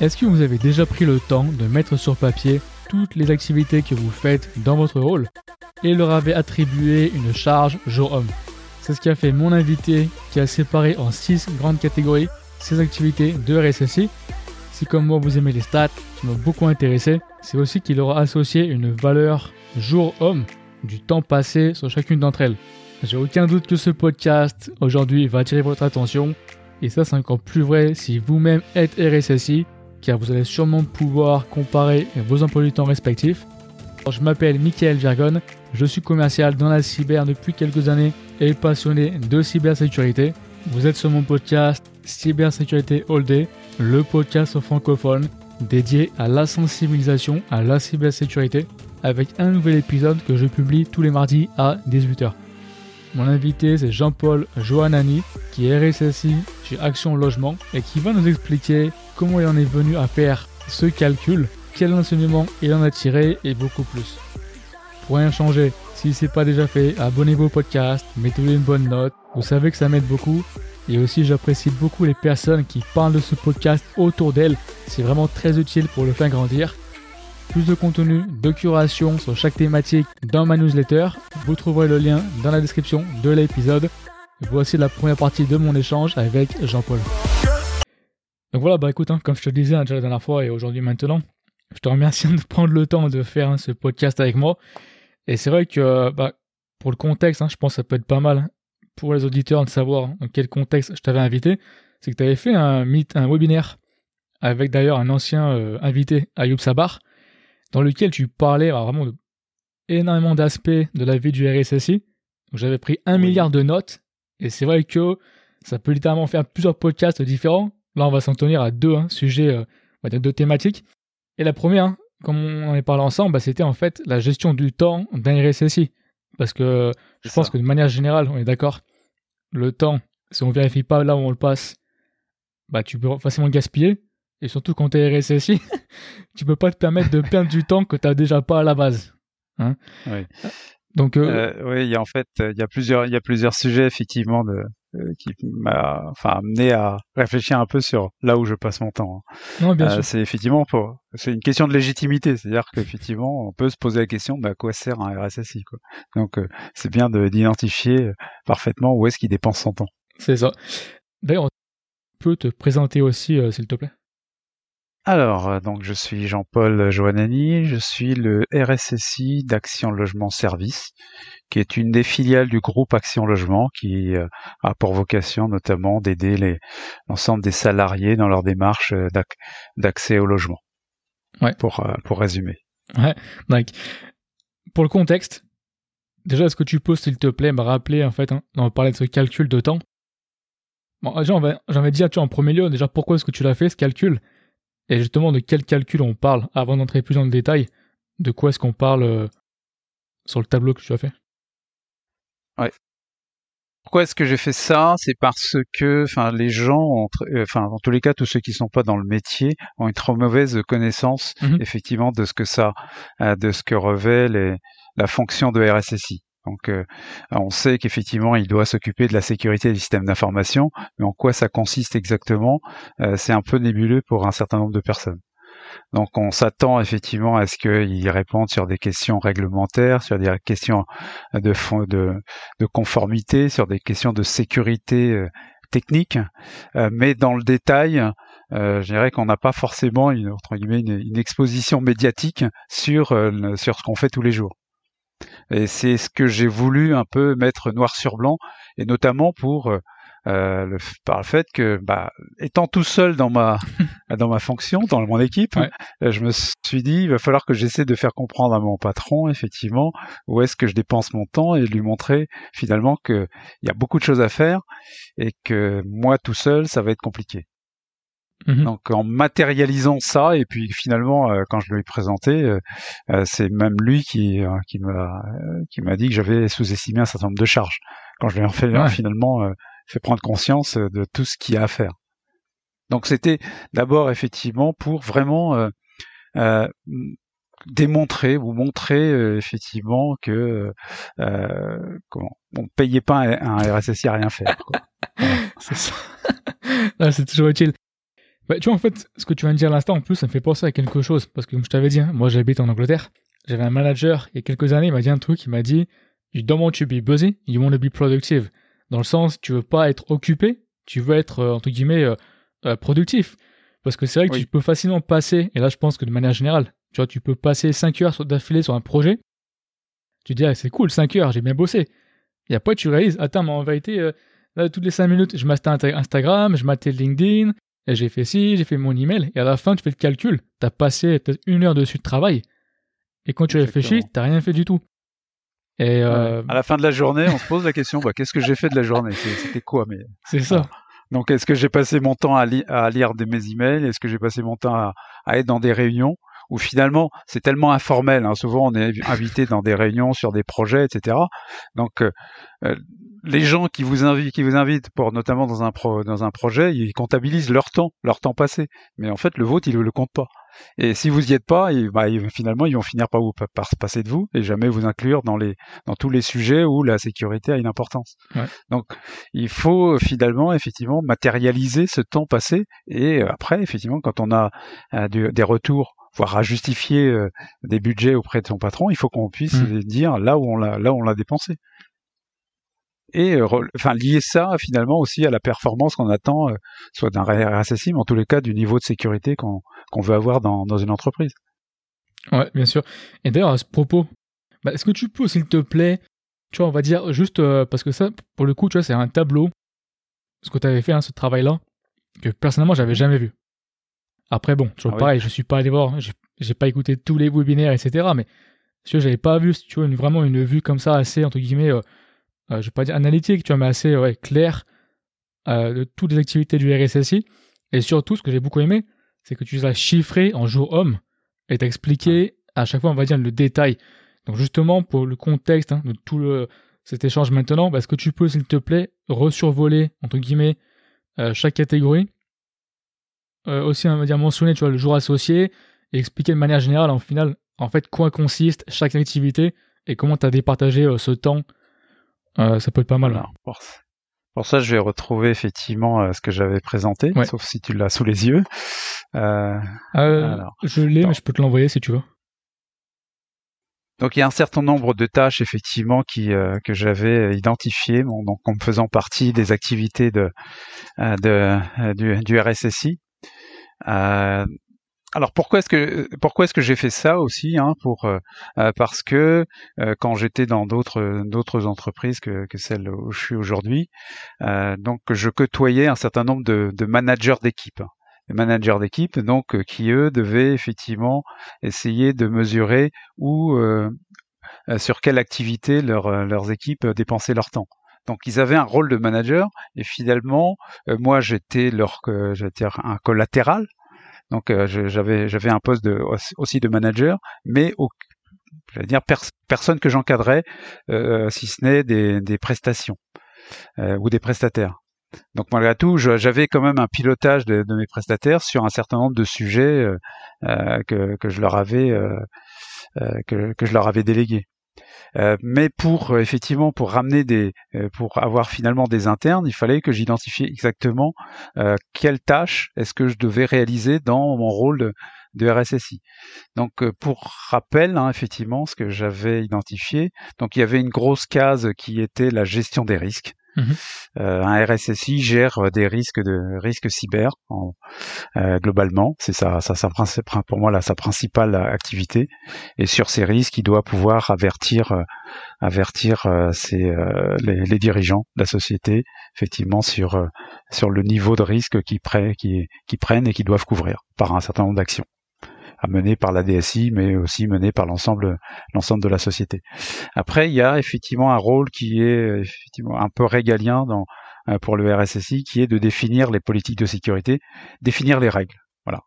Est-ce que vous avez déjà pris le temps de mettre sur papier toutes les activités que vous faites dans votre rôle et leur avez attribué une charge jour-homme C'est ce qui a fait mon invité qui a séparé en 6 grandes catégories ces activités de RSSI. Si comme moi vous aimez les stats, qui m'ont beaucoup intéressé, c'est aussi qu'il aura associé une valeur jour-homme du temps passé sur chacune d'entre elles. J'ai aucun doute que ce podcast aujourd'hui va attirer votre attention et ça c'est encore plus vrai si vous-même êtes RSSI car vous allez sûrement pouvoir comparer vos emplois du temps respectifs. je m'appelle Michael Virgon, je suis commercial dans la cyber depuis quelques années et passionné de cybersécurité. Vous êtes sur mon podcast Cybersécurité All Day, le podcast francophone dédié à la sensibilisation à la cybersécurité avec un nouvel épisode que je publie tous les mardis à 18h. Mon invité c'est Jean-Paul Joannani qui est RSSI chez Action Logement et qui va nous expliquer comment il en est venu à faire ce calcul, quel enseignement il en a tiré et beaucoup plus. Pour rien changer, si ce n'est pas déjà fait, abonnez-vous au podcast, mettez-lui une bonne note, vous savez que ça m'aide beaucoup. Et aussi j'apprécie beaucoup les personnes qui parlent de ce podcast autour d'elles, c'est vraiment très utile pour le faire grandir. Plus de contenu de curation sur chaque thématique dans ma newsletter, vous trouverez le lien dans la description de l'épisode. Voici la première partie de mon échange avec Jean-Paul. Donc voilà, bah écoute, hein, comme je te disais hein, déjà la dernière fois et aujourd'hui maintenant, je te remercie de prendre le temps de faire hein, ce podcast avec moi. Et c'est vrai que bah, pour le contexte, je pense que ça peut être pas mal pour les auditeurs de savoir dans quel contexte je t'avais invité. C'est que tu avais fait un webinaire avec d'ailleurs un ancien euh, invité, Ayoub Sabar, dans lequel tu parlais vraiment de énormément d'aspects de la vie du RSSI. J'avais pris un milliard de notes et c'est vrai que ça peut littéralement faire plusieurs podcasts différents Là, on va s'en tenir à deux hein, sujets, euh, on va dire deux thématiques. Et la première, hein, comme on en est parlé ensemble, bah, c'était en fait la gestion du temps d'un RSSI. Parce que je pense que de manière générale, on est d'accord, le temps, si on vérifie pas là où on le passe, bah, tu peux facilement le gaspiller. Et surtout quand tu es RSSI, tu peux pas te permettre de perdre du temps que tu n'as déjà pas à la base. Hein oui. Donc, euh, euh, oui, il y a en fait, il y a plusieurs, il y a plusieurs sujets effectivement de, euh, qui m'a enfin amené à réfléchir un peu sur là où je passe mon temps. Non, bien sûr. C'est effectivement pour, c'est une question de légitimité, c'est-à-dire qu'effectivement on peut se poser la question, bah, à quoi sert un RSSI quoi. Donc c'est bien d'identifier parfaitement où est-ce qu'il dépense son temps. C'est ça. D'ailleurs, tu peux te présenter aussi, s'il te plaît. Alors, euh, donc je suis Jean-Paul Joannani, je suis le RSSI d'Action Logement Service, qui est une des filiales du groupe Action Logement, qui euh, a pour vocation notamment d'aider l'ensemble des salariés dans leur démarche euh, d'accès au logement. Ouais. Pour, pour résumer. Ouais, donc, pour le contexte, déjà, est-ce que tu peux, s'il te plaît, me rappeler, en fait, hein, on parlait de ce calcul de temps. Bon, déjà, j'avais dit, tu en premier lieu, déjà, pourquoi est-ce que tu l'as fait, ce calcul? Et justement, de quel calcul on parle Avant d'entrer plus dans le détail, de quoi est-ce qu'on parle euh, sur le tableau que tu as fait? Ouais. Pourquoi est-ce que j'ai fait ça? C'est parce que, enfin, les gens, euh, enfin, dans tous les cas, tous ceux qui sont pas dans le métier ont une trop mauvaise connaissance, mmh effectivement, de ce que ça, euh, de ce que revêt la fonction de RSSI. Donc, euh, on sait qu'effectivement, il doit s'occuper de la sécurité des systèmes d'information, mais en quoi ça consiste exactement, euh, c'est un peu nébuleux pour un certain nombre de personnes. Donc, on s'attend effectivement à ce qu'il réponde sur des questions réglementaires, sur des questions de, de, de conformité, sur des questions de sécurité euh, technique, mais dans le détail, je dirais qu'on n'a pas forcément une, exposition médiatique sur, sur ce qu'on fait tous les jours. Et c'est ce que j'ai voulu un peu mettre noir sur blanc, et notamment pour euh, euh le, par le fait que, bah, étant tout seul dans ma dans ma fonction, dans mon équipe, euh, je me suis dit il va falloir que j'essaie de faire comprendre à mon patron effectivement où est-ce que je dépense mon temps et lui montrer finalement que il y a beaucoup de choses à faire et que moi tout seul ça va être compliqué. Mmh Donc en matérialisant ça et puis finalement euh, quand je lui ai présenté, euh, euh, c'est même lui qui qui m'a qui m'a dit que j'avais sous-estimé un certain nombre de charges. Quand je lui ai fait finalement fait prendre conscience de tout ce qu'il y a à faire. Donc c'était d'abord effectivement pour vraiment démontrer ou montrer effectivement que comment on payait pas un, RSSI à rien faire. c'est ça. c'est toujours utile. Bah, tu vois, en fait, ce que tu viens de dire à l'instant, en plus, ça me fait penser à quelque chose. Parce que, comme je t'avais dit, hein, moi, j'habite en Angleterre. J'avais un manager, il y a quelques années, il m'a dit un truc, il m'a dit, You don't want to be busy, you want to be productive. Dans le sens, tu veux pas être occupé, tu veux être, euh, entre guillemets, euh, euh, productif. Parce que c'est vrai que tu peux facilement passer, et là, je pense que de manière générale, tu vois, tu peux passer 5 heures d'affilée sur un projet. Tu dis, ah, c'est cool, 5 heures, j'ai bien bossé. Et après, tu réalises, attends, mais en vérité, là, toutes les 5 minutes, je m'achetais Instagram, je m'achetais LinkedIn, j'ai fait ci, j'ai fait mon email, et à la fin, tu fais le calcul. Tu as passé peut-être une heure dessus de travail. Et quand tu réfléchis, tu n'as rien fait du tout. Et euh... À la fin de la journée, on se pose la question bah, qu'est-ce que j'ai fait de la journée? C'était quoi mais... C'est ça. Donc, est-ce que j'ai passé mon temps à, à lire des, mes emails? Est-ce que j'ai passé mon temps à, à, être dans des réunions? Où finalement c'est tellement informel. Hein. Souvent, on est invité dans des réunions sur des projets, etc. Donc, euh, euh, les gens qui vous invitent, qui vous invitent pour notamment dans un pro, dans un projet, ils comptabilisent leur temps, leur temps passé. Mais en fait, le vôtre, ils ne le comptent pas. Et si vous y êtes pas, bah, finalement, ils vont finir par, vous, par se passer de vous et jamais vous inclure dans, les, dans tous les sujets où la sécurité a une importance. Donc, il faut finalement, effectivement, matérialiser ce temps passé. Et après, effectivement, quand on a euh, des retours voire à justifier euh, des budgets auprès de son patron, il faut qu'on puisse mmh. dire là où on l'a là où on l'a dépensé et euh, enfin lier ça finalement aussi à la performance qu'on attend, euh, soit d'un RSSI, mais en tous les cas du niveau de sécurité qu'on veut avoir dans, dans, une entreprise. Ouais, bien sûr. Et d'ailleurs, à ce propos, bah, est-ce que tu peux, s'il te plaît, tu vois, on va dire juste euh, parce que ça, pour le coup, tu vois, c'est un tableau, ce que tu avais fait, hein, ce travail-là, que personnellement, j'avais jamais vu. Après, bon, toujours ah pareil, je suis pas allé voir, j'ai pas écouté tous les webinaires, etc. Mais tu vois, j'avais pas vu, tu vois, une, vraiment une vue comme ça, assez, entre guillemets, euh, je vais pas dire analytique, tu vois, mais assez clair euh, de toutes les activités du RSSI. Et surtout, ce que j'ai beaucoup aimé, c'est que tu les as chiffrés en jour homme et expliqué à chaque fois, on va dire, le détail. Donc justement, pour le contexte hein, de tout cet échange maintenant, bah, est-ce que tu peux, s'il te plaît, resurvoler, entre guillemets, euh, chaque catégorie? Aussi, on va dire, mentionner, tu vois, le jour associé et expliquer de manière générale, en final, en fait, quoi consiste chaque activité et comment tu as départagé ce temps euh, ça peut être pas mal. pour, ça, je vais retrouver effectivement euh, ce que j'avais présenté, sauf si tu l'as sous les yeux. Euh, je l'ai, mais je peux te l'envoyer si tu veux. Donc il y a un certain nombre de tâches effectivement qui que j'avais identifiées, donc en faisant partie des activités de, de du, du, RSSI. Alors pourquoi est-ce que pourquoi est-ce que j'ai fait ça aussi hein, pour euh, euh, parce que euh, quand j'étais dans d'autres d'autres entreprises que, que celle où je suis aujourd'hui, donc je côtoyais un certain nombre de, de managers d'équipe, des managers d'équipe donc qui eux devaient effectivement essayer de mesurer où sur quelle activité leur, leurs équipes dépensaient leur temps. Donc ils avaient un rôle de manager et finalement moi j'étais leur j'étais un collatéral donc euh, j'avais j'avais un poste aussi de manager, mais au, dire personne que j'encadrais, euh, si ce n'est des, des prestations euh, ou des prestataires. Donc malgré tout, j'avais quand même un pilotage de, mes prestataires sur un certain nombre de sujets euh, que, que, je leur avais que, que, je leur avais délégués. Euh, mais pour euh, effectivement pour ramener des, euh, pour avoir finalement des internes, il fallait que j'identifie exactement quelle tâche est-ce que je devais réaliser dans mon rôle de, RSSI. Donc pour rappel, hein, effectivement, ce que j'avais identifié, donc il y avait une grosse case qui était la gestion des risques. Mhm. Euh, un RSSI gère euh, des risques de risques cyber euh, globalement. C'est ça, pour moi sa principale activité. Et sur ces risques, il doit pouvoir avertir les, dirigeants de la société effectivement sur sur le niveau de risque qu'ils prennent, qui, qui prennent et qu'ils doivent couvrir par un certain nombre d'actions à mener par la DSI, mais aussi mené par l'ensemble l'ensemble de la société. Après, il y a effectivement un rôle qui est effectivement un peu régalien dans euh, pour le RSSI, qui est de définir les politiques de sécurité, définir les règles. Voilà.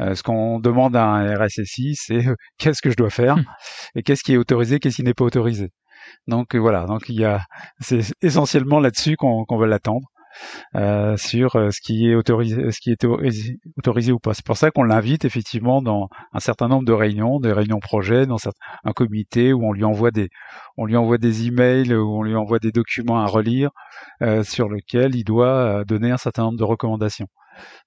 Euh, ce qu'on demande à un RSSI, c'est euh, qu'est-ce que je dois faire hum. et qu'est-ce qui est autorisé, qu'est-ce qui n'est pas autorisé. Donc voilà, donc il y a, c'est essentiellement là-dessus qu'on veut l'attendre. Euh, sur euh, ce qui est autorisé, ce qui autorisé ou pas. C'est pour ça qu'on l'invite effectivement dans un certain nombre de réunions, des réunions projets, dans un comité où on lui envoie des, on lui envoie des emails, où on lui envoie des documents à relire, euh, sur lesquels il doit donner un certain nombre de recommandations.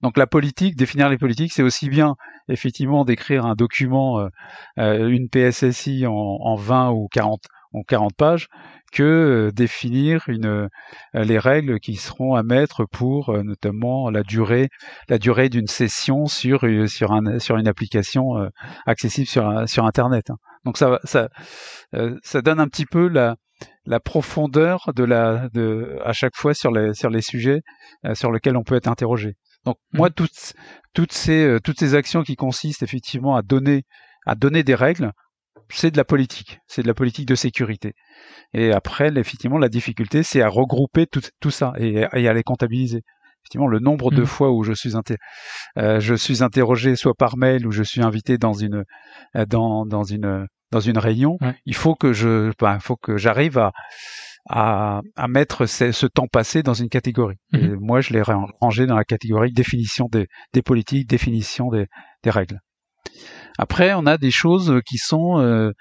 Donc la politique, définir les politiques, c'est aussi bien effectivement d'écrire un document, une PSSI en, en 20 ou 40 en 40 pages que euh, définir une, euh, les règles qui seront à mettre pour euh, notamment la durée, la durée d'une session sur, sur, un, sur une application accessible sur, sur Internet. Hein. Donc ça, ça, ça donne un petit peu la, la profondeur de la, de, à chaque fois sur les, sur les sujets sur lesquels on peut être interrogé. Donc mmh. moi, toutes, toutes, ces, toutes ces actions qui consistent effectivement à donner, à donner des règles, c'est de la politique, c'est de la politique de sécurité. Et après, effectivement, la difficulté, c'est à regrouper tout, tout ça et, à les comptabiliser. Effectivement, le nombre de mmh. fois où je suis, euh, je suis interrogé, soit par mail ou je suis invité dans une, euh, dans, dans une, dans une réunion, il faut que je, ben, faut que j'arrive à, à, à, mettre ce, temps passé dans une catégorie. Mmh. Et moi, je l'ai rangé dans la catégorie définition des, des politiques, définition des, des règles. Après, on a des choses qui sont euh,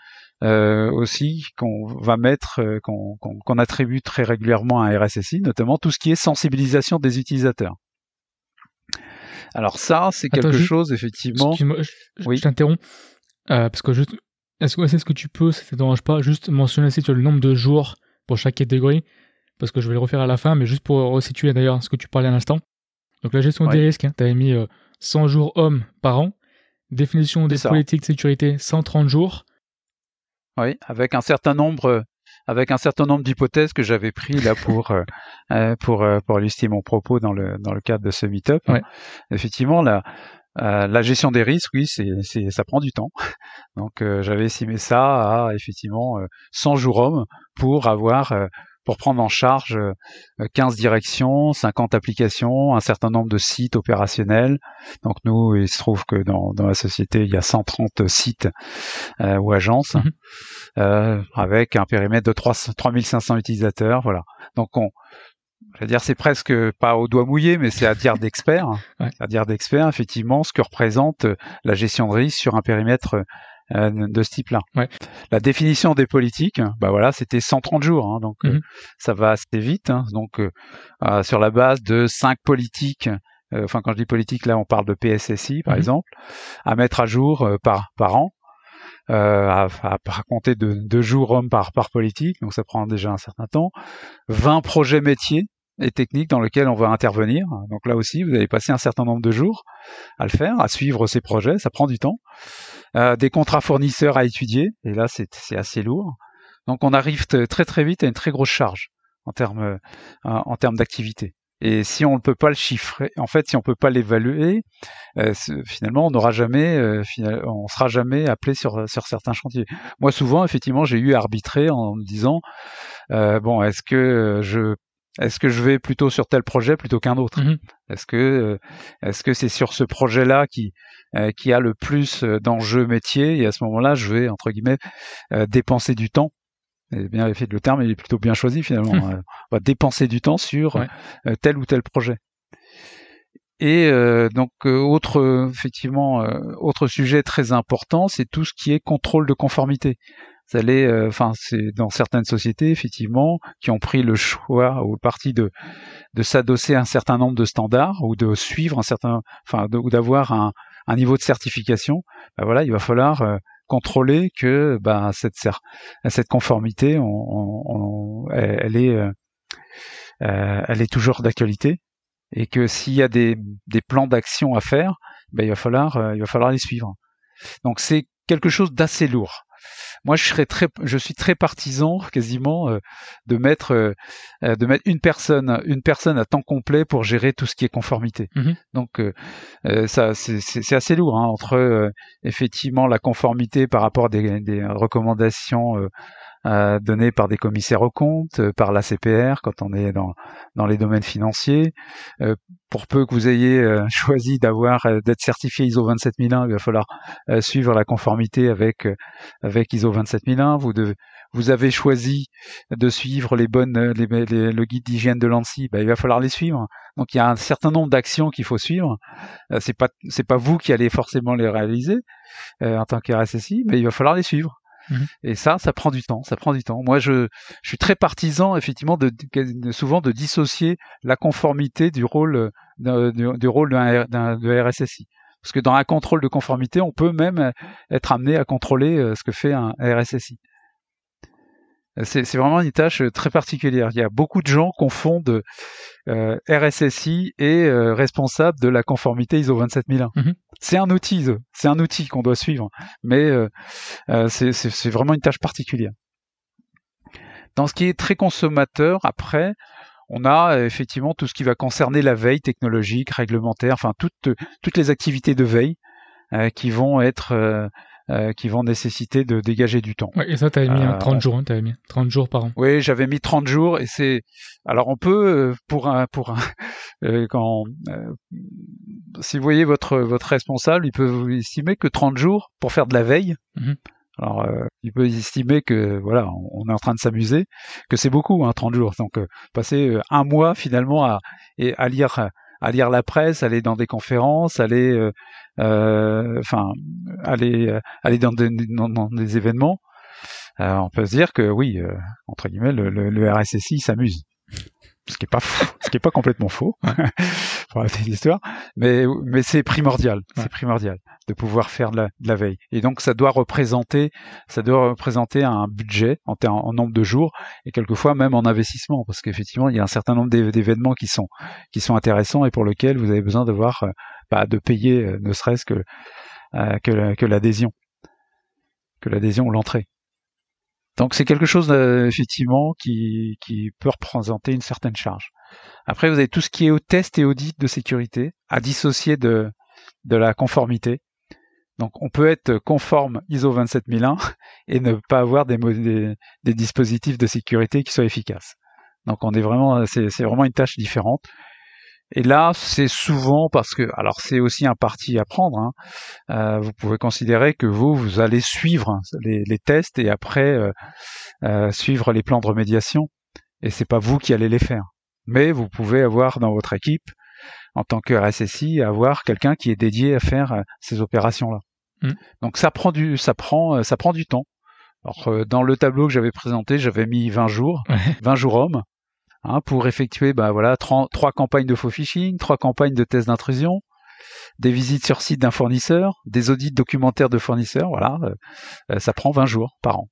euh, aussi qu'on va mettre, euh, qu'on attribue très régulièrement à RSSI, notamment tout ce qui est sensibilisation des utilisateurs. Alors ça, c'est quelque chose effectivement. Je, oui. je t'interromps parce que juste, est-ce que c'est ce que tu peux, ça te dérange pas, juste mentionner le nombre de jours pour chaque catégorie, parce que je vais le refaire à la fin, mais juste pour resituer d'ailleurs ce que tu parlais à l'instant. Donc la gestion des risques, hein, tu avais mis 100 jours hommes par an, Définition des politiques de sécurité 130 jours. Oui, avec un certain nombre avec un certain nombre d'hypothèses que j'avais pris là pour euh, euh, pour euh, pour illustrer mon propos dans le dans le cadre de ce meet-up. Effectivement, la la gestion des risques, oui, c'est c'est ça prend du temps. Donc j'avais estimé ça à effectivement 100 jours hommes pour avoir pour prendre en charge 15 euh, directions, 50 applications, un certain nombre de sites opérationnels. Donc nous, il se trouve que dans, dans la société, il y a 130 sites euh, ou agences mhm. euh, avec un périmètre de 3, 3500 utilisateurs. Voilà. Donc on, je veux dire, c'est presque pas au doigt mouillé, mais c'est à dire d'experts, à dire d'experts, effectivement, ce que représente la gestion de risque sur un périmètre euh, de ce type-là. La définition des politiques, bah voilà, c'était 130 jours, hein, donc euh, mhm. ça va assez vite. Hein, donc euh, sur la base de cinq politiques, enfin quand je dis politique là, on parle de PSSI par mhm. exemple, à mettre à jour par par an. à, à, compter de deux jours hommes par, par politique, donc ça prend déjà un certain temps. 20 projets métiers et techniques dans lesquels on va intervenir. Donc là aussi, vous allez passer un certain nombre de jours à le faire, à suivre ces projets, ça prend du temps. Euh, des contrats fournisseurs à étudier, et là c'est assez lourd. Donc on arrive très très vite à une très grosse charge en termes euh, en termes d'activité. Et si on ne peut pas le chiffrer, en fait, si on peut pas l'évaluer, euh, finalement, on n'aura jamais, euh, on sera jamais appelé sur sur certains chantiers. Moi, souvent, effectivement, j'ai eu à arbitrer en me disant, euh, bon, est-ce que je est-ce que je vais plutôt sur tel projet plutôt qu'un autre? Mmh Est-ce que est-ce que c'est sur ce projet-là qui euh, qui a le plus euh, d'enjeux métiers? Et à ce moment-là, je vais, entre guillemets, euh, dépenser du temps et bien le terme il est plutôt bien choisi finalement. on va dépenser du temps sur tel ou tel projet. Et donc autre effectivement autre sujet très important, c'est tout ce qui est contrôle de conformité. Enfin c'est dans certaines sociétés effectivement qui ont pris le choix ou le parti de de s'adosser à un certain nombre de standards ou de suivre un certain, enfin ou d'avoir un, un niveau de certification, ben voilà, il va falloir euh, contrôler que ben, cette, cette conformité, on, elle, est, euh, euh, elle est toujours d'actualité. Et que s'il y a des, des plans d'action à faire, ben, il va falloir, il va falloir les suivre. Donc c'est quelque chose d'assez lourd moi je serais très je suis très partisan quasiment euh, de mettre euh, euh, de mettre une personne une personne à temps complet pour gérer tout ce qui est conformité. Mmh donc ça c'est assez lourd hein, entre effectivement la conformité par rapport à des, des recommandations euh, par des commissaires aux comptes, euh, par la CPR quand on est dans, dans les domaines financiers. Euh, pour peu que vous ayez choisi d'avoir d'être certifié ISO 27001, il va falloir suivre la conformité avec avec ISO 27001. Vous devez, vous avez choisi de suivre les bonnes les, le guide d'hygiène de l'ANSI, ben, il va falloir les suivre. Donc il y a un certain nombre d'actions qu'il faut suivre. c'est pas c'est pas vous qui allez forcément les réaliser en tant qu'RSSI, mais il va falloir les suivre. Mhm. Et ça, ça prend du temps. Ça prend du temps. Moi, je, suis très partisan, effectivement, de, souvent de dissocier la conformité du rôle, du, rôle d'un RSSI. Parce que dans un contrôle de conformité, on peut même être amené à contrôler euh, ce que fait un RSSI. C'est vraiment une tâche euh, très particulière. Il y a beaucoup de gens confondent euh, RSSI et euh, responsable de la conformité ISO 27001. Mhm. C'est un outil, c'est un outil qu'on doit suivre, mais c'est vraiment une tâche particulière. Dans ce qui est très consommateur, après, on a effectivement tout ce qui va concerner la veille technologique, réglementaire, enfin toutes, toutes les activités de veille qui vont être euh, qui vont nécessiter de dégager du temps. Ouais, et ça, tu avais mis 30 euh, jours, hein, avais mis 30 jours par an. Oui, j'avais mis 30 jours et c'est alors on peut euh, pour un pour un quand si vous voyez votre votre responsable, il peut vous estimer que 30 jours pour faire de la veille. Mhm. Alors, il peut estimer que voilà, on est en train de s'amuser, que c'est beaucoup, hein, 30 jours. Donc, passer un mois finalement à, et à lire à lire la presse, aller dans des conférences, aller, euh, euh, enfin, aller, euh, aller dans des, dans, des événements. on peut se dire que oui, entre guillemets, le, le, le RSSI s'amuse ce qui est pas fou, ce qui est pas complètement faux pour l'histoire, mais mais c'est primordial, c'est primordial de pouvoir faire de la, veille. Et donc ça doit représenter, ça doit représenter un budget en, en nombre de jours et quelquefois même en investissement, parce qu'effectivement il y a un certain nombre d'événements qui sont qui sont intéressants et pour lesquels vous avez besoin de voir, euh, bah, de payer, euh, ne serait-ce que euh, que l'adhésion, que l'adhésion ou l'entrée. Donc c'est quelque chose euh, effectivement qui, qui peut représenter une certaine charge. Après, vous avez tout ce qui est au test et audit de sécurité à dissocier de, de la conformité. Donc on peut être conforme ISO 27001 et ne pas avoir des, des, dispositifs de sécurité qui soient efficaces. Donc on est vraiment, c'est vraiment une tâche différente. Et là, c'est souvent parce que, alors c'est aussi un parti à prendre. Hein. Euh, vous pouvez considérer que vous, vous allez suivre les, tests et après euh, euh, suivre les plans de remédiation. Et c'est pas vous qui allez les faire. Mais vous pouvez avoir dans votre équipe, en tant que RSSI, avoir quelqu'un qui est dédié à faire ces opérations-là. Mmh. Donc ça prend du, ça prend, ça prend du temps. Alors, dans le tableau que j'avais présenté, j'avais mis 20 jours, 20 jours hommes. Hein, pour effectuer bah, voilà, trois, campagnes de faux phishing, trois campagnes de tests d'intrusion, des visites sur site d'un fournisseur, des audits documentaires de fournisseurs, voilà, euh, euh, ça prend 20 jours par an.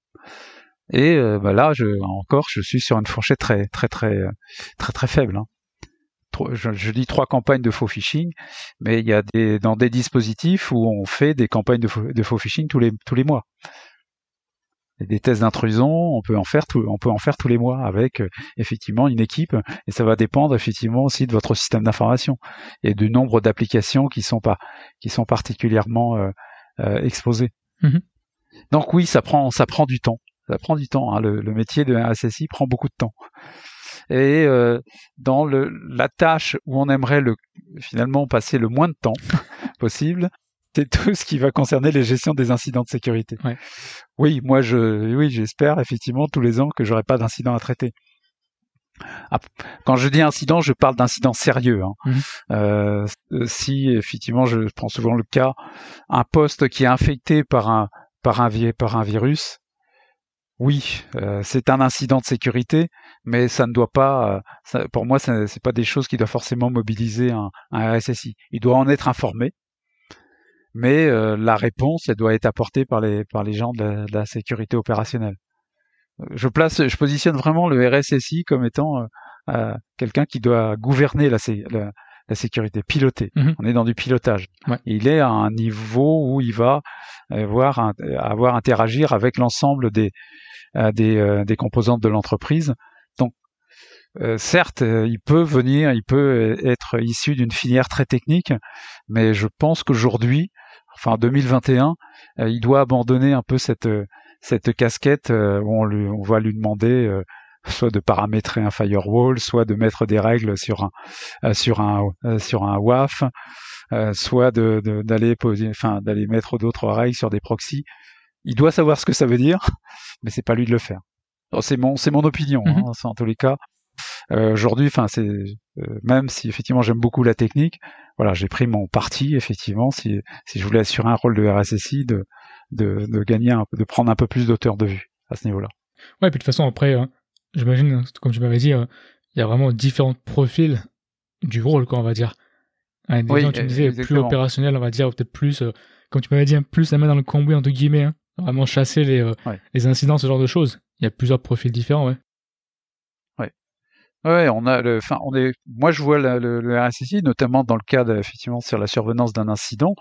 Et euh, bah, là, je, encore, je suis sur une fourchette très très très très très, faible. Hein. Je, dis trois campagnes de faux phishing, mais il y a des dans des dispositifs où on fait des campagnes de faux, de faux phishing tous les tous les mois des tests d'intrusion, on peut en faire on peut en faire tous les mois avec euh, effectivement une équipe et ça va dépendre effectivement aussi de votre système d'information et du nombre d'applications qui sont pas qui sont particulièrement euh, euh, exposées. Mhm. Donc oui, ça prend ça prend du temps, ça prend du temps. Hein. Le, métier de SSI prend beaucoup de temps. Et dans le, la tâche où on aimerait le, finalement passer le moins de temps possible, c'est tout ce qui va concerner les gestions des incidents de sécurité. Oui, moi je, oui, j'espère effectivement tous les ans que j'aurai pas d'incident à traiter. Quand je dis incident, je parle d'incident sérieux. Hein. Mhm. Euh, si effectivement, je prends souvent le cas, un poste qui est infecté par un par un, par un virus, oui, euh, c'est un incident de sécurité, mais ça ne doit pas, pour moi, ce n'est pas des choses qui doivent forcément mobiliser un, RSSI. Il doit en être informé, mais euh, la réponse, elle doit être apportée par les, par les gens de la, sécurité opérationnelle. Je place, je positionne vraiment le RSSI comme étant euh, euh, quelqu'un qui doit gouverner la, la, sécurité, piloter. Mhm. On est dans du pilotage. Il est à un niveau où il va avoir, avoir interagir avec l'ensemble des, des, des composantes de l'entreprise. Donc, certes, il peut venir, il peut être issu d'une filière très technique, mais je pense qu'aujourd'hui, enfin 2021, euh, il doit abandonner un peu cette euh, cette casquette euh, où on, lui, on va lui demander soit de paramétrer un firewall, soit de mettre des règles sur un sur un sur un WAF, soit de d'aller enfin d'aller mettre d'autres règles sur des proxys. Il doit savoir ce que ça veut dire, mais c'est pas lui de le faire. C'est mon c'est mon opinion. Hein, mm-hmm. en tous les cas, euh, Aujourd'hui, enfin, c'est euh, même si effectivement j'aime beaucoup la technique, voilà, j'ai pris mon parti effectivement si si je voulais assurer un rôle de RSSI de de, de gagner, un, de prendre un peu plus d'auteur de vue à ce niveau-là. Ouais, puis de toute façon, après, hein, j'imagine, hein, comme tu m'avais dit, euh, il y a vraiment différents profils du rôle, quoi, on va dire. des gens, tu me disais, plus opérationnel, on va dire, peut-être plus, euh, comme tu m'avais dit, plus la main dans le cambouis, entre guillemets, hein, vraiment chasser les, euh, les incidents, ce genre de choses. Il y a plusieurs profils différents, ouais. Ouais, on a le, enfin, on est, moi je vois le, le, RSSI, notamment dans le cas effectivement sur la survenance d'un incident,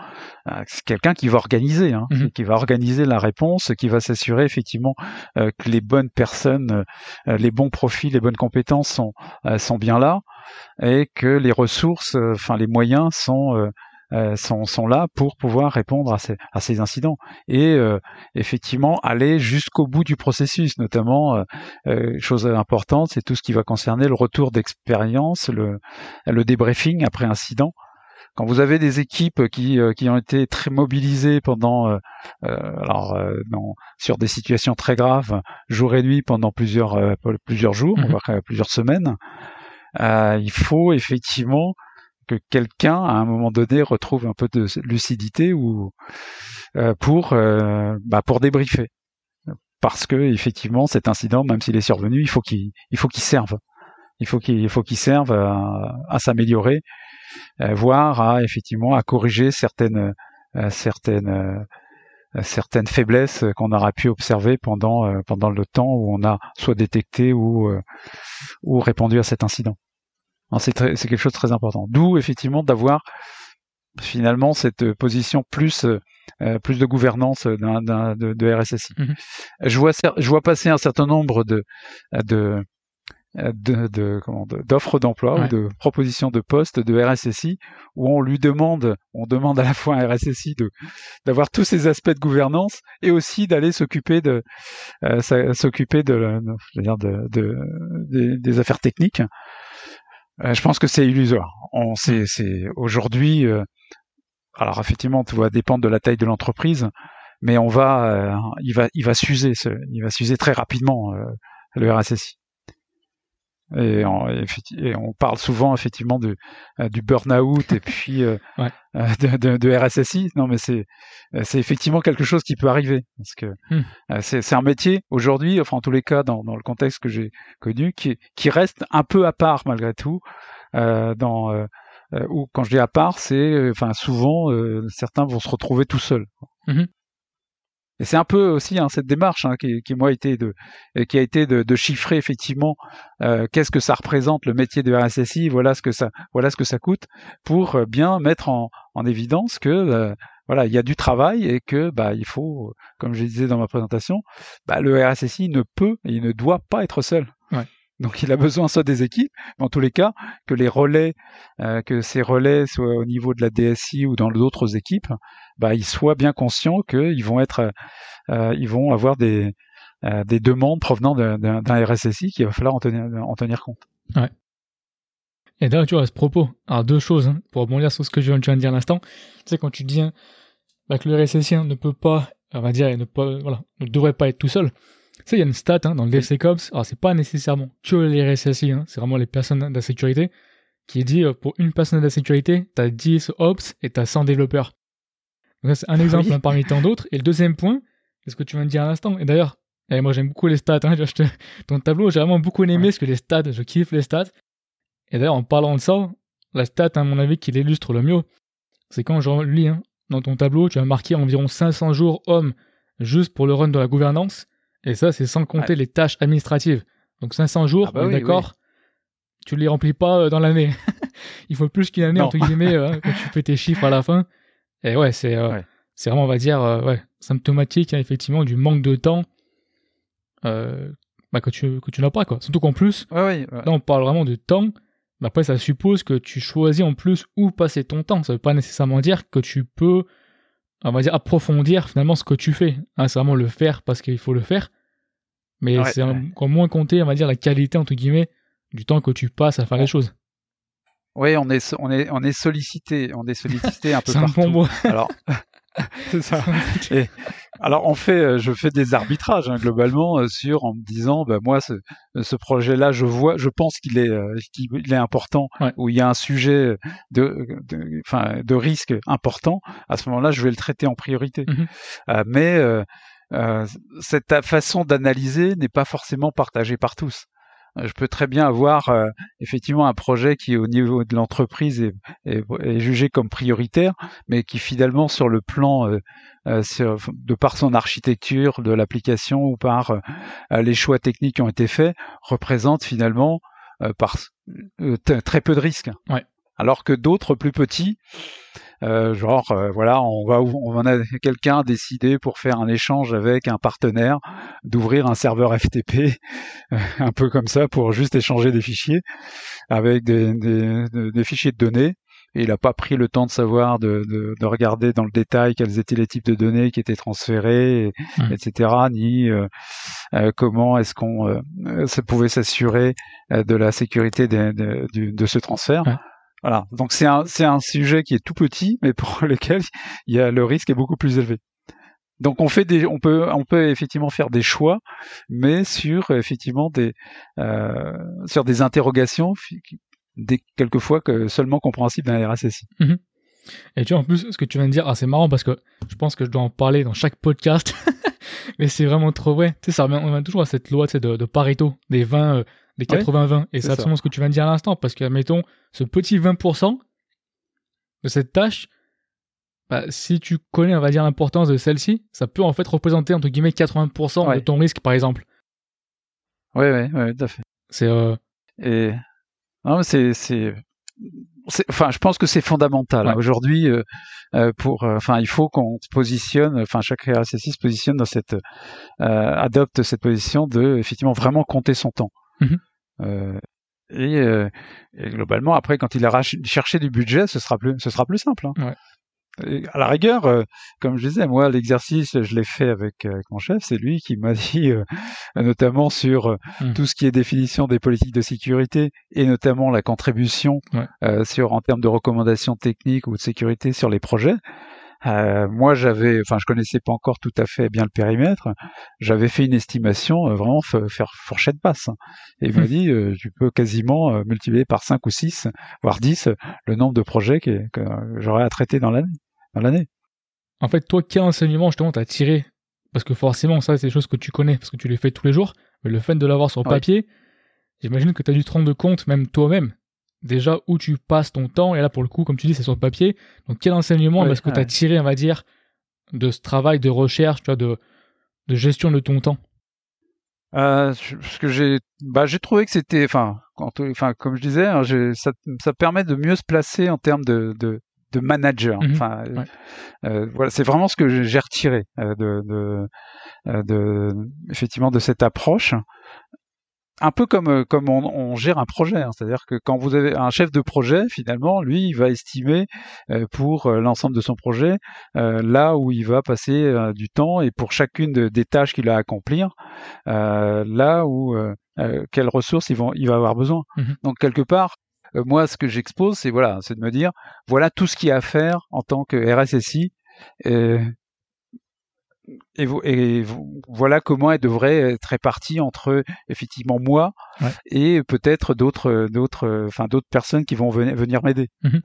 euh, c'est quelqu'un qui va organiser, hein, mmh qui va organiser la réponse, qui va s'assurer effectivement euh, que les bonnes personnes, euh, les bons profils, les bonnes compétences sont sont bien là et que les ressources, enfin les moyens sont euh, sont, sont, là pour pouvoir répondre à ces, à ces incidents et euh, effectivement aller jusqu'au bout du processus, notamment euh, chose importante, c'est tout ce qui va concerner le retour d'expérience, le, le débriefing après incident. Quand vous avez des équipes qui, qui ont été très mobilisées pendant, alors sur des situations très graves, jour et nuit pendant plusieurs plusieurs jours, mmh voire plusieurs semaines, il faut effectivement que quelqu'un à un moment donné retrouve un peu de lucidité ou euh, pour euh, bah, pour débriefer. Parce que effectivement cet incident même s'il est survenu il faut qu'il il faut qu'il serve. Il faut qu'il faut qu'il serve à, s'améliorer euh, voire à effectivement à corriger certaines certaines certaines faiblesses qu'on aura pu observer pendant pendant le temps où on a soit détecté ou ou répondu à cet incident c'est quelque chose de très important. D'où effectivement d'avoir finalement cette position plus euh, plus de gouvernance de, de, RSSI. Mhm. Je vois je vois passer un certain nombre de de de, d'offres d'emploi ou de propositions de postes de RSSI où on lui demande, on demande à la fois à RSSI de d'avoir tous ces aspects de gouvernance et aussi d'aller s'occuper de euh, s'occuper de, de, de, des affaires techniques. Euh, je pense que c'est illusoire. On c'est aujourd'hui. Euh, alors effectivement, tout va dépendre de la taille de l'entreprise, mais on va, euh, il va, il va s'user, il va s'user très rapidement le RSSI. Et on, et on, parle souvent effectivement de, euh, du burn-out et puis euh, ouais. Euh, de, de, de, RSSI. Non, mais c'est c'est effectivement quelque chose qui peut arriver parce que hmm. c'est un métier aujourd'hui, enfin en tous les cas dans, dans le contexte que j'ai connu, qui qui reste un peu à part malgré tout. dans ou quand je dis à part, c'est enfin souvent certains vont se retrouver tout seuls. Et c'est un peu aussi hein, cette démarche hein, qui, qui, moi, été de, qui a été de, de chiffrer effectivement euh, qu'est-ce que ça représente le métier de RSSI, voilà ce que ça, voilà ce que ça coûte, pour euh, bien mettre en, en évidence que euh, voilà, il y a du travail et que bah il faut, comme je disais dans ma présentation, bah, le RSSI ne peut et il ne doit pas être seul. Ouais. Donc il a besoin soit des équipes, mais en tous les cas que les relais, euh, que ces relais soient au niveau de la DSI ou dans d'autres équipes, bah ils soient bien conscients qu'ils vont être, euh, ils vont avoir des euh, des demandes provenant d'un RSSI qu'il va falloir en tenir, en tenir compte. Ouais. Et d'ailleurs, tu vois, à ce propos, alors deux choses, hein, pour rebondir sur ce que je viens de dire à l'instant. Tu sais, quand tu dis hein, bah, que le RSSI ne peut pas, on va dire, ne, devrait pas être tout seul, tu sais, il y a une stat hein, dans le DevSecOps, alors c'est pas nécessairement que les RSSI, hein, c'est vraiment les personnes de la sécurité, qui dit euh, pour une personne de la sécurité, t'as 10 ops et t'as 100 développeurs. Donc c'est un exemple hein, parmi tant d'autres. Et le deuxième point, c'est ce que tu viens de dire à l'instant. Et d'ailleurs, eh, moi j'aime beaucoup les stats. Hein, je Ton tableau, j'ai vraiment beaucoup aimé ce que les stats, je kiffe les stats. Et d'ailleurs, en parlant de ça, la stat, à mon avis, qui l'illustre le mieux, c'est quand je lis hein, dans ton tableau, tu as marqué environ 500 jours hommes juste pour le run de la gouvernance. Et ça, c'est sans compter les tâches administratives. Donc 500 jours, ah bah d'accord, tu les remplis pas euh, dans l'année. Il faut plus qu'une année, entre guillemets, euh, quand tu fais tes chiffres à la fin. Et ouais, c'est euh, c'est vraiment, on va dire, ouais, symptomatique, hein, effectivement, du manque de temps bah, que tu, que tu n'as pas. Quoi. Surtout qu'en plus, là, on parle vraiment de temps. Mais après, ça suppose que tu choisis en plus où passer ton temps. Ça veut pas nécessairement dire que tu peux, on va dire, approfondir finalement ce que tu fais. Hein, c'est vraiment le faire parce qu'il faut le faire. Mais c'est encore moins compter, on va dire, la qualité, entre guillemets, du temps que tu passes à faire les choses. Oui, on est, on est, on est sollicité, on est sollicité un peu partout. Un bon mot. Alors, c'est ça. Et, Alors on fait, je fais des arbitrages hein, globalement sur en me disant, bah, moi ce, ce projet-là, je vois, je pense qu'il est, qu'il est important, où il y a un sujet de, enfin, de, risque important. À ce moment-là, je vais le traiter en priorité. Mmh mais euh, cette façon d'analyser n'est pas forcément partagée par tous. Euh, je peux très bien avoir euh, effectivement un projet qui au niveau de l'entreprise est, est, jugé comme prioritaire, mais qui finalement sur le plan de par son architecture de l'application ou par les choix techniques qui ont été faits, représente finalement par très peu de risques. Ouais. Alors que d'autres plus petits euh, genre euh, voilà, on va on a quelqu'un décidé pour faire un échange avec un partenaire d'ouvrir un serveur FTP, euh, un peu comme ça pour juste échanger des fichiers avec des, des, fichiers de données. Et il n'a pas pris le temps de savoir, de, de, de, regarder dans le détail quels étaient les types de données qui étaient transférés, mmh. etc. Ni comment est-ce qu'on ça pouvait s'assurer de la sécurité de, de ce transfert. Voilà. Donc c'est un, c'est un sujet qui est tout petit, mais pour lequel il y a, le risque est beaucoup plus élevé. Donc on fait des, on peut, on peut effectivement faire des choix, mais sur effectivement des, euh, sur des interrogations, quelquefois que seulement compréhensibles d'un RSSI. Mhm. Et tu vois, en plus, ce que tu viens de dire, ah, c'est marrant parce que je pense que je dois en parler dans chaque podcast, mais c'est vraiment trop vrai. Tu sais, ça revient, on revient toujours à cette loi de, de Pareto, des 20, des 80-20. et c'est absolument ce que tu viens de dire à l'instant, parce que, mettons, ce petit 20% de cette tâche, bah, si tu connais, on va dire, l'importance de celle-ci, ça peut en fait représenter, entre guillemets, 80% de ton risque, par exemple. Oui, oui, oui, tout à fait. C'est. Euh... Et. Non, c'est. Enfin, je pense que c'est fondamental. Aujourd'hui, euh, euh, pour, euh, enfin, il faut qu'on se positionne, enfin, chaque RSSI se positionne dans cette, adopte cette position de, effectivement, vraiment compter son temps. Mhm. Euh, euh, et, globalement, après, quand il a cherché du budget, ce sera plus, ce sera plus simple. Hein. à la rigueur, euh, comme je disais, moi, l'exercice, je l'ai fait avec, mon chef. C'est lui qui m'a dit, notamment sur mmh. tout ce qui est définition des politiques de sécurité et notamment la contribution sur en termes de recommandations techniques ou de sécurité sur les projets. Euh, moi, j'avais, enfin, je connaissais pas encore tout à fait bien le périmètre. J'avais fait une estimation euh, vraiment faire fourchette basse. Et il m'a dit, euh, tu peux quasiment multiplier par 5 ou 6, voire 10, le nombre de projets que, j'aurais à traiter dans l'année. Dans l'année. En fait, toi, quel enseignement justement t'as tiré? Parce que forcément, ça, c'est des choses que tu connais, parce que tu les fais tous les jours. Mais le fait de l'avoir sur papier, j'imagine que tu as dû te rendre compte, même toi-même, déjà où tu passes ton temps. Et là, pour le coup, comme tu dis, c'est sur le papier. Donc, quel enseignement est-ce que tu as tiré, on va dire, de ce travail de recherche, tu vois, de, de gestion de ton temps? Euh, ce que j'ai, bah, j'ai trouvé que c'était, enfin, enfin, comme je disais, hein, ça, ça, permet de mieux se placer en termes de, de, de manager. Mhm. enfin, euh, voilà, c'est vraiment ce que j'ai retiré euh, de, de, euh, de, effectivement, de cette approche un peu comme euh, comme on, on gère un projet, hein. c'est-à-dire que quand vous avez un chef de projet, finalement, lui, il va estimer euh, pour euh, l'ensemble de son projet là où il va passer du temps et pour chacune des tâches qu'il a à accomplir, là où quelles ressources il va avoir besoin. Mmh Donc quelque part, moi, ce que j'expose, c'est voilà, c'est de me dire, voilà tout ce qu'il y a à faire en tant que RSSI et, et voilà comment elle devrait être répartie entre effectivement moi et peut-être d'autres d'autres enfin d'autres personnes qui vont venir, venir m'aider. Mmh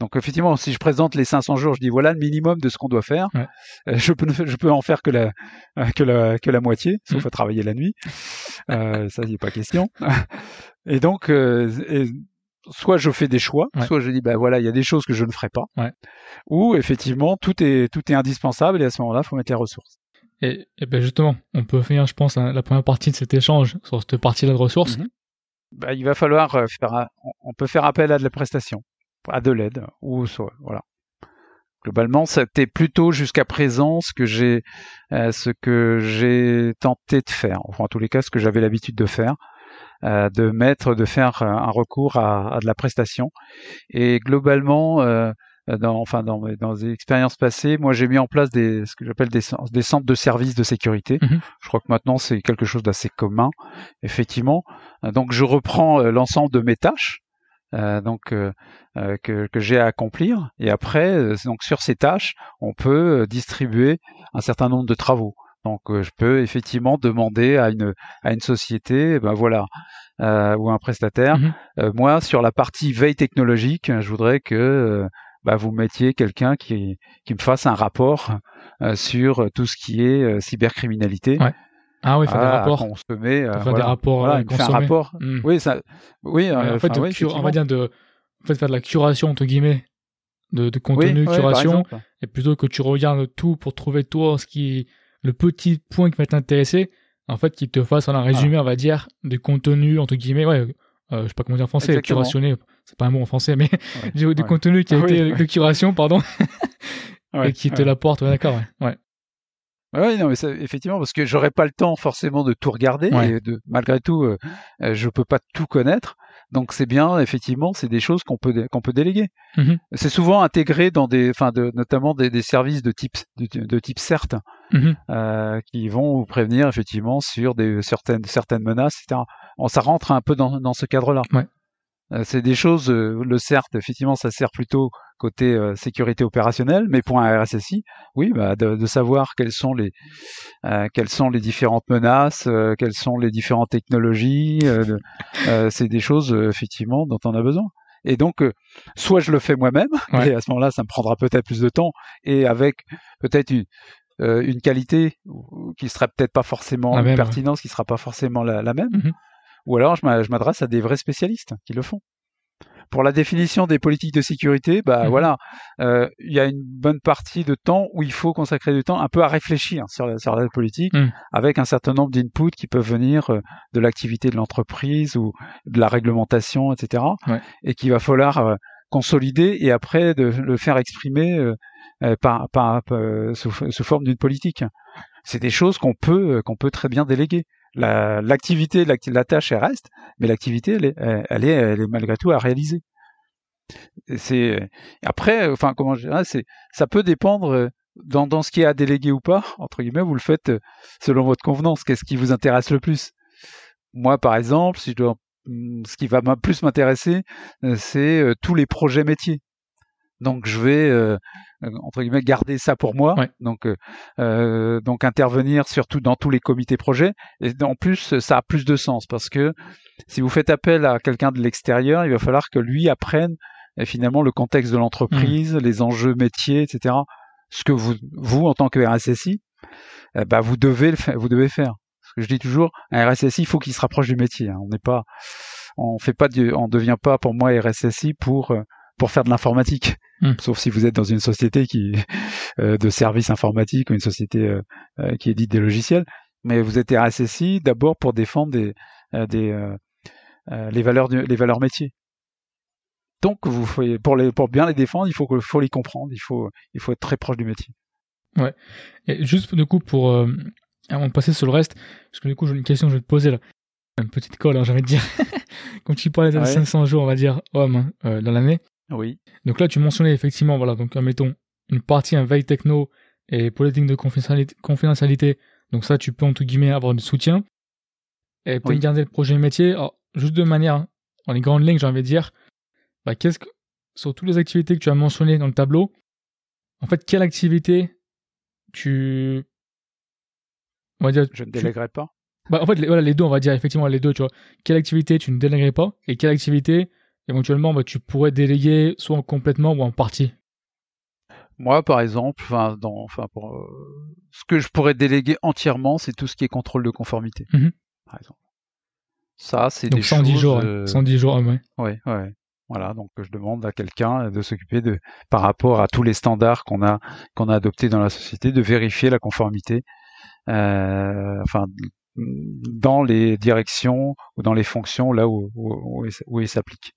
Donc effectivement, si je présente les 500 jours, je dis voilà le minimum de ce qu'on doit faire. Euh, je peux je peux en faire que la que la que la moitié, sauf mmh. à travailler la nuit. Euh, ça, il a pas question. Et donc euh, soit je fais des choix, soit je dis bah voilà, il y a des choses que je ne ferai pas, ou effectivement tout est tout est indispensable et à ce moment-là, faut mettre les ressources. Et, et ben justement, on peut finir, je pense, hein, la première partie de cet échange sur cette partie-là de ressources. Bah, il va falloir euh, faire, on peut faire appel à de la prestation, à de l'aide, ou soit, voilà. Globalement, c'était plutôt jusqu'à présent ce que j'ai, euh, ce que j'ai tenté de faire. Enfin, en tous les cas, ce que j'avais l'habitude de faire. Euh, de mettre, de faire un recours à, de la prestation. Et globalement, euh, dans, enfin dans, dans des expériences passées, moi j'ai mis en place des ce que j'appelle des, des, centres de services de sécurité. Mhm. Je crois que maintenant c'est quelque chose d'assez commun, effectivement. Donc je reprends euh, l'ensemble de mes tâches donc que, que j'ai à accomplir. Et après, donc sur ces tâches, on peut distribuer un certain nombre de travaux. Donc je peux effectivement demander à une à une société, ben voilà, euh, ou un prestataire. Mmh moi, sur la partie veille technologique, je voudrais que bah, vous mettiez quelqu'un qui, qui me fasse un rapport sur tout ce qui est cybercriminalité. Ouais. Ah oui, faire des rapports. On se met, faire voilà, des rapports. Voilà, fait un rapport. Mmh. Oui, ça, oui. en fait, on va dire de, en fait, faire de la curation entre guillemets de, de contenu, curation, et plutôt que tu regardes tout pour trouver toi ce qui, le petit point qui va t'intéresser, en fait, qu'il te fasse un résumé, on va dire, du contenu entre guillemets, ouais, euh, je sais pas comment dire en français, curationné, c'est pas un mot en français, mais du, contenu qui a ah été de curation, pardon, et qui te l'apporte, ouais, d'accord, ouais. Oui, non, mais ça, effectivement, parce que j'aurais pas le temps forcément de tout regarder, et de, malgré tout, euh, euh, je peux pas tout connaître. Donc c'est bien, effectivement, c'est des choses qu'on peut qu'on peut déléguer. Mmh c'est souvent intégré dans des, enfin, de, notamment des, des, services de type de, de type CERT, mmh euh, qui vont vous prévenir effectivement sur des certaines certaines menaces, etc. ça rentre un peu dans, dans ce cadre-là. Ouais. Euh, c'est des choses, euh, le CERT, effectivement, ça sert plutôt côté euh, sécurité opérationnelle, mais pour un RSSI, oui, bah, de, savoir quelles sont les quelles sont les différentes menaces, quelles sont les différentes technologies, c'est des choses effectivement dont on a besoin. Et donc, soit je le fais moi-même, et à ce moment-là, ça me prendra peut-être plus de temps, et avec peut-être une, une qualité qui sera peut-être pas forcément une pertinence, qui sera pas forcément la, même. Mmh ou alors je m'adresse à des vrais spécialistes qui le font. Pour la définition des politiques de sécurité, bah mmh voilà, euh, il y a une bonne partie de temps où il faut consacrer du temps un peu à réfléchir sur la, sur la politique, mmh. avec un certain nombre d'inputs qui peuvent venir euh, de l'activité de l'entreprise ou de la réglementation, etc. Et qu'il va falloir euh, consolider et après de le faire exprimer par, par, sous, sous, forme d'une politique. C'est des choses qu'on peut qu'on peut très bien déléguer l'activité, la, tâche, elle reste, mais l'activité, elle est, elle, est, elle est malgré tout à réaliser. C'est après, enfin comment je dirais, c'est ça peut dépendre euh, dans, dans ce qui est à déléguer ou pas entre guillemets. Vous le faites euh, selon votre convenance. Qu'est-ce qui vous intéresse le plus? Moi, par exemple, si je dois, hmm, ce qui va plus m'intéresser, euh, c'est tous les projets métiers. Donc je vais euh, entre guillemets garder ça pour moi. Donc euh, euh, donc intervenir surtout dans tous les comités projets. Et en plus ça a plus de sens parce que si vous faites appel à quelqu'un de l'extérieur, il va falloir que lui apprenne finalement le contexte de l'entreprise, mmh. les enjeux métiers, etc. Ce que vous vous en tant que RSSI, bah vous devez le vous devez faire. Ce que je dis toujours, un RSSI, il faut qu'il se rapproche du métier. Hein. On n'est pas, on fait pas, on devient pas pour moi RSSI pour pour faire de l'informatique. Hmm. Sauf si vous êtes dans une société qui euh, de services informatiques ou une société euh, euh, qui édite des logiciels. Mais vous êtes RSSI d'abord pour défendre des, des les valeurs les valeurs métiers. Donc vous pour les pour bien les défendre, il faut faut les comprendre, il faut il faut être très proche du métier. Ouais. Et juste du coup pour avant de passer sur le reste, parce que du coup j'ai une question que je vais te poser là. Une petite colle, hein, j'ai envie de dire. Quand tu parlais de 500 jours, on va dire, homme, dans l'année, oui. Donc là, tu mentionnais effectivement, voilà, donc mettons une partie un veille techno et politique de confidentialité. Donc ça, tu peux entre guillemets avoir du soutien et peut garder le projet métier. Alors, juste de manière, en les grandes lignes, j'ai envie de dire, bah, qu'est-ce que sur toutes les activités que tu as mentionnées dans le tableau, en fait, quelle activité tu on va dire, je ne déléguerai pas. Bah, en fait, les, voilà, les deux, on va dire effectivement les deux, tu vois. Quelle activité tu ne déléguerais pas et quelle activité éventuellement bah, tu pourrais déléguer soit complètement ou en partie Moi, par exemple, enfin, dans, enfin, pour, euh, ce que je pourrais déléguer entièrement, c'est tout ce qui est contrôle de conformité, par exemple. Ça, c'est des 110 jours, 110 jours, ouais. Oui, ouais. Voilà, donc je demande à quelqu'un de s'occuper de, par rapport à tous les standards qu'on a qu'on a adoptés dans la société, de vérifier la conformité, euh, enfin dans les directions ou dans les fonctions là où, où, où il s'applique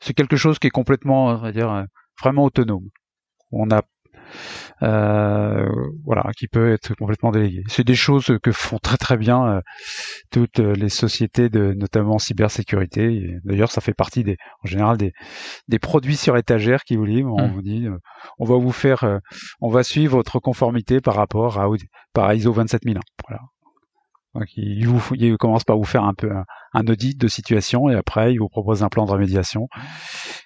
c'est quelque chose qui est complètement, on va dire, euh, vraiment autonome. On a euh, voilà, qui peut être complètement délégué. C'est des choses que font très très bien euh, toutes les sociétés de notamment cybersécurité. D'ailleurs, ça fait partie des, en général des, des produits sur étagère qui vous livrent. On mmh. vous dit, on va vous faire, on va suivre votre conformité par rapport à par ISO 27001. Voilà. Donc il, vous, il commence par vous faire un peu un, audit de situation et après il vous propose un plan de remédiation.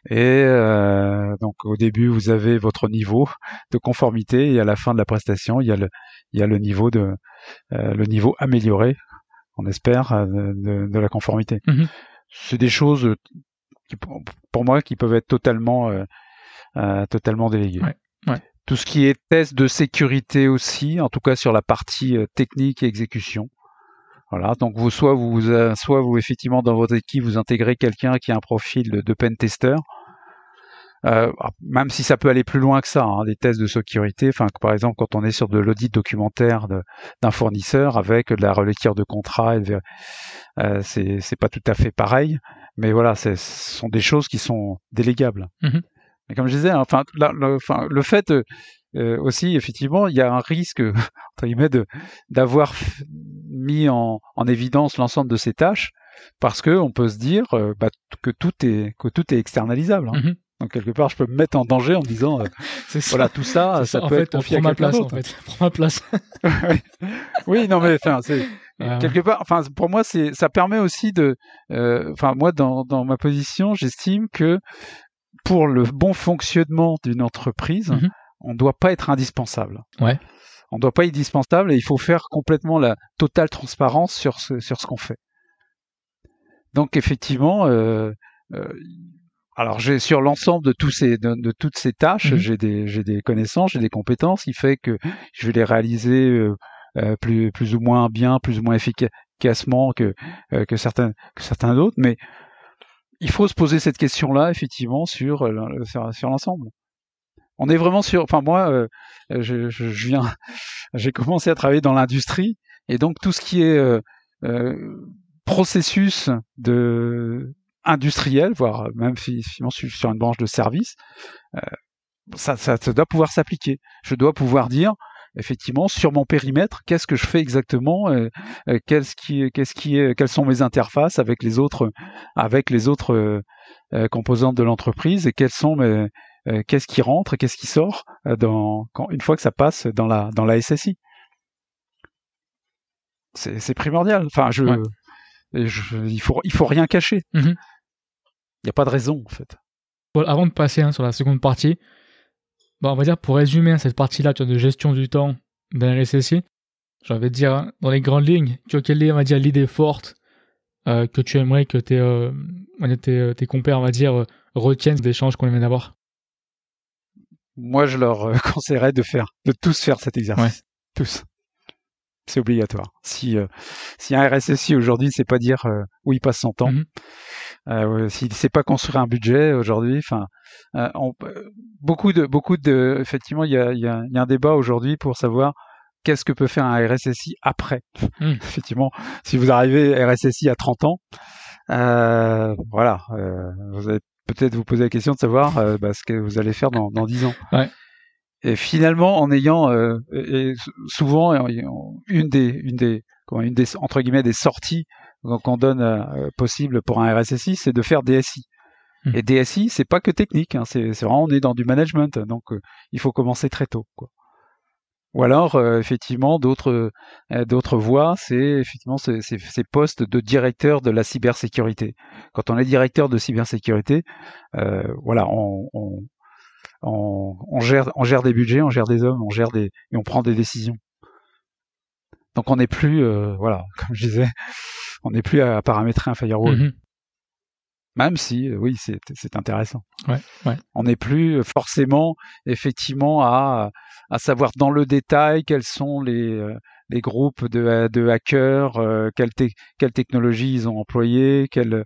Et euh, donc au début vous avez votre niveau de conformité et à la fin de la prestation il y a le, il y a le niveau de euh, le niveau amélioré, on espère, euh, de, de la conformité. Mm-hmm. C'est des choses qui, pour moi qui peuvent être totalement euh, totalement déléguées. Ouais, ouais tout ce qui est test de sécurité aussi, en tout cas sur la partie technique et exécution. Voilà, donc vous soit vous euh, soit vous effectivement dans votre équipe vous intégrez quelqu'un qui a un profil de, de pen tester. Euh, même si ça peut aller plus loin que ça, hein, des tests de sécurité. Enfin, par exemple, quand on est sur de l'audit documentaire d'un fournisseur avec de la relecture de contrat, euh, c'est pas tout à fait pareil. Mais voilà, ce sont des choses qui sont délégables. Mmh Mais comme je disais, enfin, le, fait euh, aussi, effectivement, il y a un risque, entre guillemets, d'avoir mis en, en évidence l'ensemble de ces tâches parce que on peut se dire euh, bah, que tout est que tout est extalisable. Hein. Mmh Donc quelque part, je peux me mettre en danger en disant euh, voilà tout ça, ça, peut être confié à ma place. En fait. Prends ma place. oui, non mais enfin c'est quelque part. Enfin pour moi, c'est ça permet aussi de. Enfin moi, dans, dans ma position, j'estime que pour le bon fonctionnement d'une entreprise, mmh on ne doit pas être indispensable. Ouais. On ne doit pas être indispensable et il faut faire complètement la totale transparence sur ce, sur ce qu'on fait. Donc effectivement, euh, euh, alors j'ai sur l'ensemble de tous ces de, toutes ces tâches, mhm. j'ai des j'ai des connaissances, j'ai des compétences, il fait que je vais les réaliser euh, plus plus ou moins bien, plus ou moins efficacement que que certains que certains d'autres, mais il faut se poser cette question-là effectivement sur sur l'ensemble on est vraiment sur. Enfin moi, euh, je, je, viens, j'ai commencé à travailler dans l'industrie et donc tout ce qui est euh, euh, processus de industriel, voire même si, si je sur une branche de service, ça, ça, ça, doit pouvoir s'appliquer. Je dois pouvoir dire effectivement sur mon périmètre qu'est-ce que je fais exactement, qu'est-ce qui, qu'est-ce qui est, quelles sont mes interfaces avec les autres, avec les autres composantes de l'entreprise et quelles sont mes, euh, qu'est-ce qui rentre, qu'est-ce qui sort euh, dans, quand, une fois que ça passe dans la, dans la SSI. C'est primordial. Enfin, je, il faut, il faut rien cacher. Mhm. Il n'y a pas de raison, en fait. avant de passer hein, sur la seconde partie, bon, on va dire pour résumer hein, cette partie-là de gestion du temps d'un RSSI, j'ai envie de dire, hein, dans les grandes lignes, quelle est, on va dire, l'idée forte euh, que tu aimerais que tes, euh, tes, tes compères, on va dire, retiennent des échanges qu'on vient d'avoir? Moi je leur euh, conseillerais de faire, de tous faire cet exercice, tous. C'est obligatoire. Si euh, si un RSSI aujourd'hui c'est pas dire euh, où il passe son temps, mm -hmm. s'il sait pas construire un budget aujourd'hui, enfin, beaucoup de beaucoup de, effectivement il y a, y, a, y a un débat aujourd'hui pour savoir qu'est-ce que peut faire un RSSI après. Mm. effectivement, si vous arrivez RSSI à 30 ans, euh, voilà, euh, vous êtes peut-être vous poser la question de savoir euh, bah, ce que vous allez faire dans, dans 10 ans. Ouais. Et finalement, en ayant euh, et souvent une des, une des, comment, une des entre guillemets des sorties qu'on donne euh, possible pour un RSSI, c'est de faire DSI. Mmh. Et DSI, c'est pas que technique, hein, c'est vraiment on est dans du management, donc il faut commencer très tôt. Quoi. Ou alors, euh, effectivement, d'autres euh, d'autres voies, c'est effectivement ces, postes de directeur de la cybersécurité. Quand on est directeur de cybersécurité, euh, voilà, on, on, on, on, gère on gère des budgets, on gère des hommes, on gère des et on prend des décisions. Donc on n'est plus, euh, voilà, comme je disais, on n'est plus à paramétrer un firewall. Mm-hmm. Même si, euh, oui, c'est intéressant. Ouais, ouais. On n'est plus forcément, effectivement, à, à savoir dans le détail quels sont les, euh, les groupes de, de hackers, euh, quelle, quelle technologie ils ont employé, quel,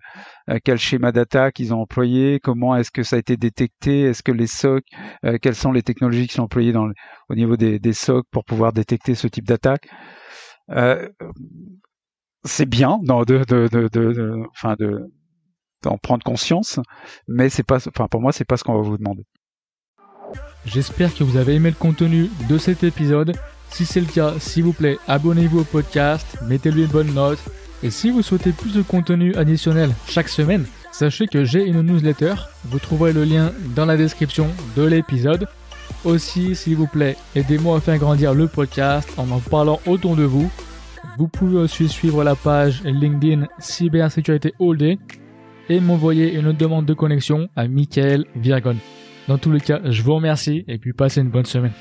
quel schéma d'attaque ils ont employé, comment est-ce que ça a été détecté, est-ce que les SOC, quelles sont les technologies qui sont employées dans, au niveau des, des SOC pour pouvoir détecter ce type d'attaque. c'est bien de, de, de, de, enfin de, en prendre conscience, mais c'est pas, enfin pour moi c'est pas ce qu'on va vous demander. J'espère que vous avez aimé le contenu de cet épisode. Si c'est le cas, s'il vous plaît, abonnez-vous au podcast, mettez-lui une bonne note. Et si vous souhaitez plus de contenu additionnel chaque semaine, sachez que j'ai une newsletter. Vous trouverez le lien dans la description de l'épisode. Aussi, s'il vous plaît, aidez-moi à faire grandir le podcast en en parlant autour de vous Vous pouvez aussi suivre la page LinkedIn Cybersécurité All Day et m'envoyer une demande de connexion à Michael Virgon. Dans tous les cas, je vous remercie et puis passez une bonne semaine.